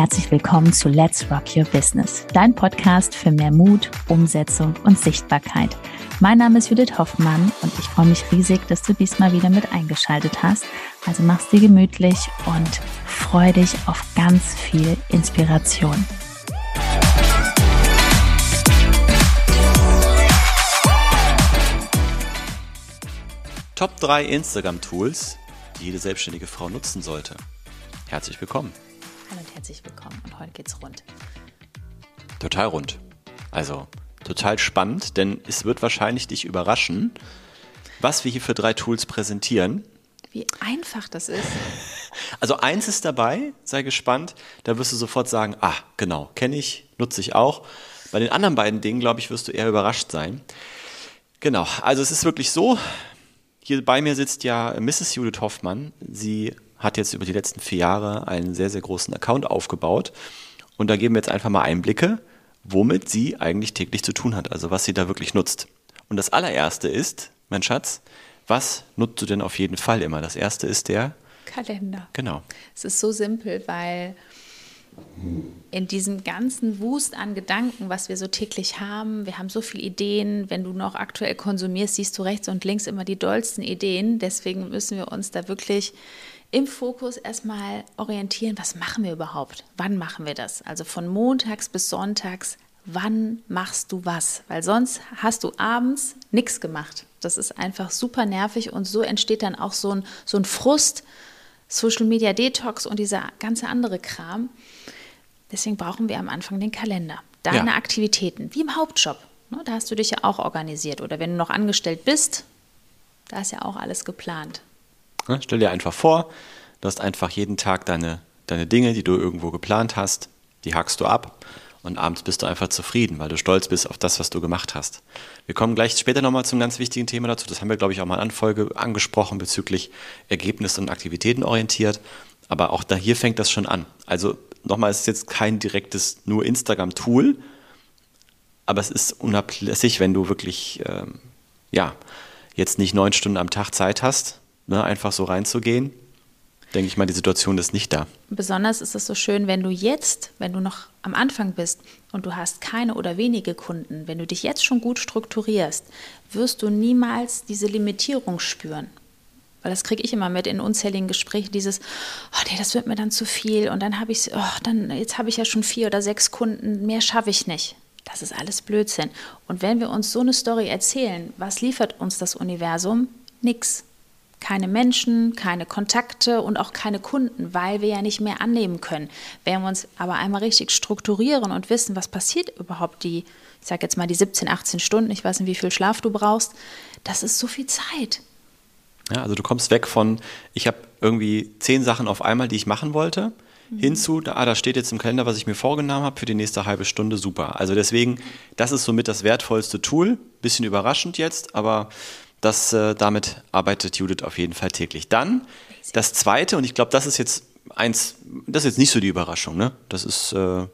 herzlich willkommen zu Let's Rock Your Business, dein Podcast für mehr Mut, Umsetzung und Sichtbarkeit. Mein Name ist Judith Hoffmann und ich freue mich riesig, dass du diesmal wieder mit eingeschaltet hast. Also mach's dir gemütlich und freu dich auf ganz viel Inspiration. Top 3 Instagram-Tools, die jede selbstständige Frau nutzen sollte. Herzlich willkommen. Hallo und herzlich willkommen und heute geht's rund. Total rund. Also total spannend, denn es wird wahrscheinlich dich überraschen, was wir hier für drei Tools präsentieren. Wie einfach das ist. Also eins ist dabei, sei gespannt, da wirst du sofort sagen, ah, genau, kenne ich, nutze ich auch. Bei den anderen beiden Dingen, glaube ich, wirst du eher überrascht sein. Genau, also es ist wirklich so, hier bei mir sitzt ja Mrs. Judith Hoffmann. Sie hat jetzt über die letzten vier Jahre einen sehr, sehr großen Account aufgebaut. Und da geben wir jetzt einfach mal Einblicke, womit sie eigentlich täglich zu tun hat, also was sie da wirklich nutzt. Und das allererste ist, mein Schatz, was nutzt du denn auf jeden Fall immer? Das erste ist der Kalender. Genau. Es ist so simpel, weil in diesem ganzen Wust an Gedanken, was wir so täglich haben, wir haben so viele Ideen, wenn du noch aktuell konsumierst, siehst du rechts und links immer die dollsten Ideen. Deswegen müssen wir uns da wirklich im Fokus erstmal orientieren, was machen wir überhaupt? Wann machen wir das? Also von montags bis sonntags, wann machst du was? Weil sonst hast du abends nichts gemacht. Das ist einfach super nervig und so entsteht dann auch so ein, so ein Frust, Social Media Detox und dieser ganze andere Kram. Deswegen brauchen wir am Anfang den Kalender. Deine ja. Aktivitäten, wie im Hauptjob. Ne, da hast du dich ja auch organisiert. Oder wenn du noch angestellt bist, da ist ja auch alles geplant. Ne? Stell dir einfach vor, du hast einfach jeden Tag deine, deine Dinge, die du irgendwo geplant hast, die hackst du ab und abends bist du einfach zufrieden, weil du stolz bist auf das, was du gemacht hast. Wir kommen gleich später nochmal zum ganz wichtigen Thema dazu. Das haben wir, glaube ich, auch mal in Anfolge angesprochen bezüglich Ergebnis- und Aktivitäten orientiert. Aber auch da hier fängt das schon an. Also nochmal, es ist jetzt kein direktes nur Instagram-Tool, aber es ist unablässig, wenn du wirklich, ähm, ja, jetzt nicht neun Stunden am Tag Zeit hast, ne, einfach so reinzugehen, denke ich mal, die Situation ist nicht da. Besonders ist es so schön, wenn du jetzt, wenn du noch am Anfang bist und du hast keine oder wenige Kunden, wenn du dich jetzt schon gut strukturierst, wirst du niemals diese Limitierung spüren. Weil das kriege ich immer mit in unzähligen Gesprächen, dieses, oh nee, das wird mir dann zu viel und dann habe ich, oh, dann, jetzt habe ich ja schon vier oder sechs Kunden, mehr schaffe ich nicht. Das ist alles Blödsinn. Und wenn wir uns so eine Story erzählen, was liefert uns das Universum? Nix keine Menschen, keine Kontakte und auch keine Kunden, weil wir ja nicht mehr annehmen können. Wenn wir uns aber einmal richtig strukturieren und wissen, was passiert überhaupt die, ich sage jetzt mal die 17, 18 Stunden, ich weiß nicht, wie viel Schlaf du brauchst, das ist so viel Zeit. Ja, also du kommst weg von, ich habe irgendwie zehn Sachen auf einmal, die ich machen wollte, mhm. hinzu, da, ah, da steht jetzt im Kalender, was ich mir vorgenommen habe für die nächste halbe Stunde, super. Also deswegen, das ist somit das wertvollste Tool, bisschen überraschend jetzt, aber das, äh, damit arbeitet Judith auf jeden Fall täglich. Dann das zweite, und ich glaube, das ist jetzt eins, das ist jetzt nicht so die Überraschung, ne? Das ist. Äh,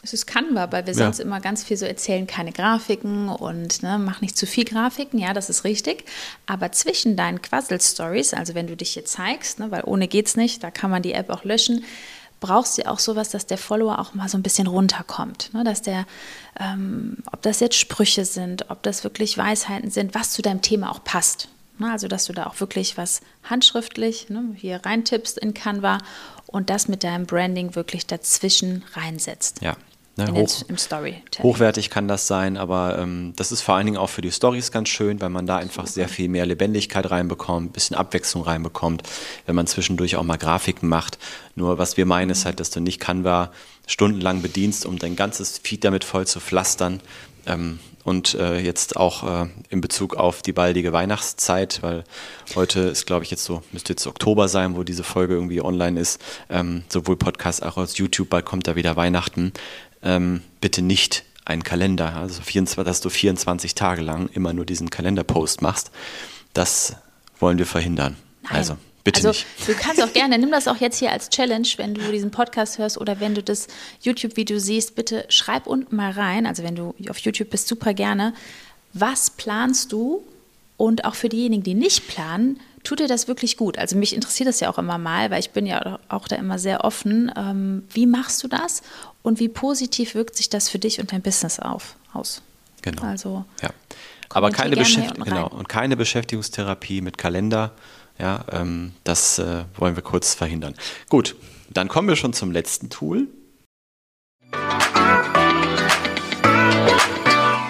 es ist Canva, weil wir ja. sonst immer ganz viel so erzählen, keine Grafiken und ne, mach nicht zu viel Grafiken, ja, das ist richtig. Aber zwischen deinen Quassel-Stories, also wenn du dich hier zeigst, ne, weil ohne geht's nicht, da kann man die App auch löschen, brauchst du auch sowas, dass der Follower auch mal so ein bisschen runterkommt. Ne? Dass der, ähm, ob das jetzt Sprüche sind, ob das wirklich Weisheiten sind, was zu deinem Thema auch passt. Ne? Also, dass du da auch wirklich was handschriftlich ne, hier reintippst in Canva und das mit deinem Branding wirklich dazwischen reinsetzt. Ja. Ne, hoch. Hochwertig kann das sein, aber ähm, das ist vor allen Dingen auch für die Stories ganz schön, weil man da einfach Super. sehr viel mehr Lebendigkeit reinbekommt, ein bisschen Abwechslung reinbekommt, wenn man zwischendurch auch mal Grafiken macht. Nur was wir meinen, ist halt, dass du nicht Canva stundenlang bedienst, um dein ganzes Feed damit voll zu pflastern. Ähm, und äh, jetzt auch äh, in Bezug auf die baldige Weihnachtszeit, weil heute ist, glaube ich, jetzt so, müsste jetzt Oktober sein, wo diese Folge irgendwie online ist, ähm, sowohl Podcast als auch aus YouTube, bald kommt da wieder Weihnachten ähm, bitte nicht einen Kalender, also 24, dass du 24 Tage lang immer nur diesen Kalenderpost machst. Das wollen wir verhindern. Nein. Also bitte also, nicht. Du kannst auch gerne, nimm das auch jetzt hier als Challenge, wenn du diesen Podcast hörst oder wenn du das YouTube-Video siehst, bitte schreib unten mal rein, also wenn du auf YouTube bist, super gerne, was planst du und auch für diejenigen, die nicht planen, tut dir das wirklich gut? Also mich interessiert das ja auch immer mal, weil ich bin ja auch da immer sehr offen. Ähm, wie machst du das und wie positiv wirkt sich das für dich und dein Business auf, aus? Genau. Also ja. Aber keine, Beschäft genau. und keine Beschäftigungstherapie mit Kalender. Ja, ähm, das äh, wollen wir kurz verhindern. Gut, dann kommen wir schon zum letzten Tool.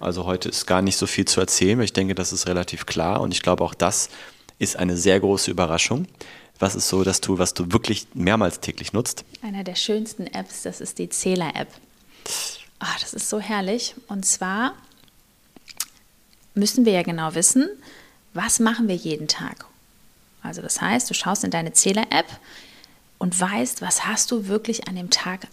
Also heute ist gar nicht so viel zu erzählen, weil ich denke, das ist relativ klar und ich glaube auch das ist eine sehr große Überraschung. Was ist so das Tool, was du wirklich mehrmals täglich nutzt? Einer der schönsten Apps, das ist die Zähler-App. Oh, das ist so herrlich. Und zwar müssen wir ja genau wissen, was machen wir jeden Tag. Also das heißt, du schaust in deine Zähler-App und weißt, was hast du wirklich an dem Tag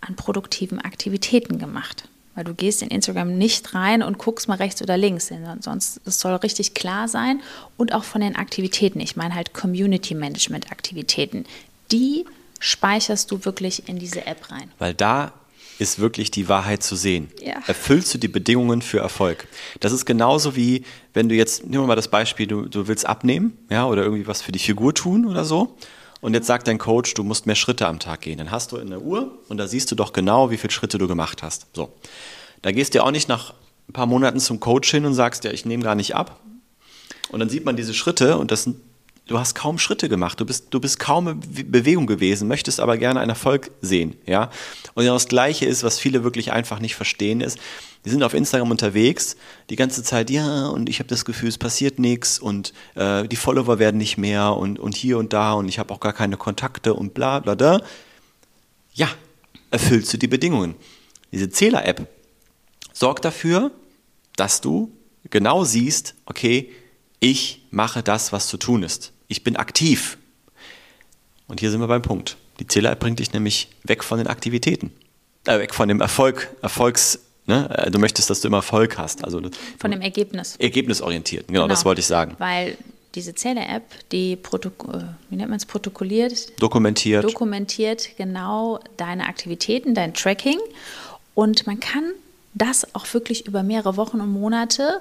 an produktiven Aktivitäten gemacht. Weil du gehst in Instagram nicht rein und guckst mal rechts oder links, sonst es soll richtig klar sein. Und auch von den Aktivitäten. Ich meine halt Community Management Aktivitäten. Die speicherst du wirklich in diese App rein. Weil da ist wirklich die Wahrheit zu sehen. Ja. Erfüllst du die Bedingungen für Erfolg? Das ist genauso wie, wenn du jetzt, nehmen wir mal das Beispiel, du, du willst abnehmen, ja, oder irgendwie was für die Figur tun oder so. Und jetzt sagt dein Coach, du musst mehr Schritte am Tag gehen. Dann hast du in der Uhr und da siehst du doch genau, wie viele Schritte du gemacht hast. So. Da gehst du auch nicht nach ein paar Monaten zum Coach hin und sagst, ja, ich nehme gar nicht ab. Und dann sieht man diese Schritte und das, du hast kaum Schritte gemacht. Du bist, du bist kaum in Bewegung gewesen, möchtest aber gerne einen Erfolg sehen, ja. Und genau das Gleiche ist, was viele wirklich einfach nicht verstehen, ist, die sind auf Instagram unterwegs, die ganze Zeit, ja, und ich habe das Gefühl, es passiert nichts und äh, die Follower werden nicht mehr und, und hier und da und ich habe auch gar keine Kontakte und bla bla da. Ja, erfüllst du die Bedingungen. Diese Zähler-App sorgt dafür, dass du genau siehst, okay, ich mache das, was zu tun ist. Ich bin aktiv. Und hier sind wir beim Punkt. Die Zähler-App bringt dich nämlich weg von den Aktivitäten. Äh, weg von dem Erfolg, Erfolgs, Ne? Äh, du möchtest, dass du immer Erfolg hast. Also Von dem Ergebnis. Ergebnisorientiert, genau, genau. das wollte ich sagen. Weil diese Zähler-App, die Protok äh, wie nennt man es, protokolliert? Dokumentiert. Dokumentiert genau deine Aktivitäten, dein Tracking. Und man kann das auch wirklich über mehrere Wochen und Monate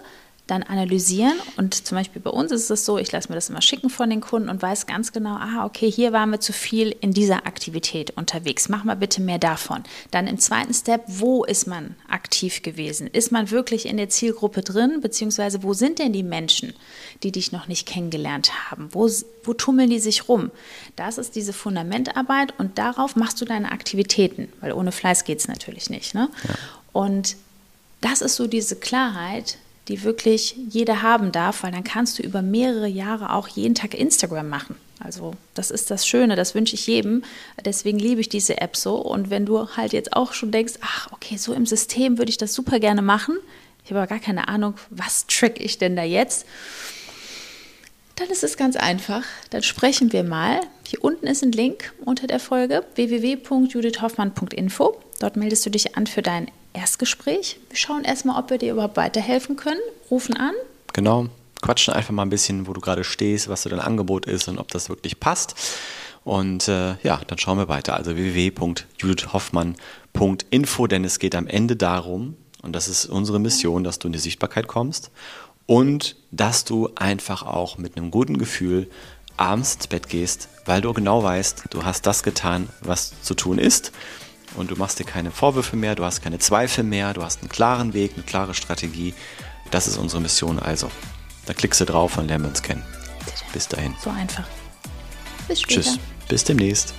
dann analysieren. Und zum Beispiel bei uns ist es so, ich lasse mir das immer schicken von den Kunden und weiß ganz genau, ah, okay, hier waren wir zu viel in dieser Aktivität unterwegs. Mach mal bitte mehr davon. Dann im zweiten Step, wo ist man aktiv gewesen? Ist man wirklich in der Zielgruppe drin? Beziehungsweise wo sind denn die Menschen, die dich noch nicht kennengelernt haben? Wo, wo tummeln die sich rum? Das ist diese Fundamentarbeit und darauf machst du deine Aktivitäten, weil ohne Fleiß geht es natürlich nicht. Ne? Ja. Und das ist so diese Klarheit, die wirklich jeder haben darf, weil dann kannst du über mehrere Jahre auch jeden Tag Instagram machen. Also das ist das Schöne, das wünsche ich jedem. Deswegen liebe ich diese App so. Und wenn du halt jetzt auch schon denkst, ach, okay, so im System würde ich das super gerne machen, ich habe aber gar keine Ahnung, was track ich denn da jetzt, dann ist es ganz einfach. Dann sprechen wir mal. Hier unten ist ein Link unter der Folge www.judithhoffmann.info. Dort meldest du dich an für dein Erstgespräch. Wir schauen erstmal, ob wir dir überhaupt weiterhelfen können. Rufen an. Genau. Quatschen einfach mal ein bisschen, wo du gerade stehst, was so dein Angebot ist und ob das wirklich passt. Und äh, ja, dann schauen wir weiter. Also www.judithhoffmann.info, denn es geht am Ende darum, und das ist unsere Mission, dass du in die Sichtbarkeit kommst und dass du einfach auch mit einem guten Gefühl abends ins Bett gehst, weil du genau weißt, du hast das getan, was zu tun ist und du machst dir keine Vorwürfe mehr, du hast keine Zweifel mehr, du hast einen klaren Weg, eine klare Strategie. Das ist unsere Mission also. Da klickst du drauf und lernen wir uns kennen. Bis dahin. So einfach. Bis später. Tschüss. Bis demnächst.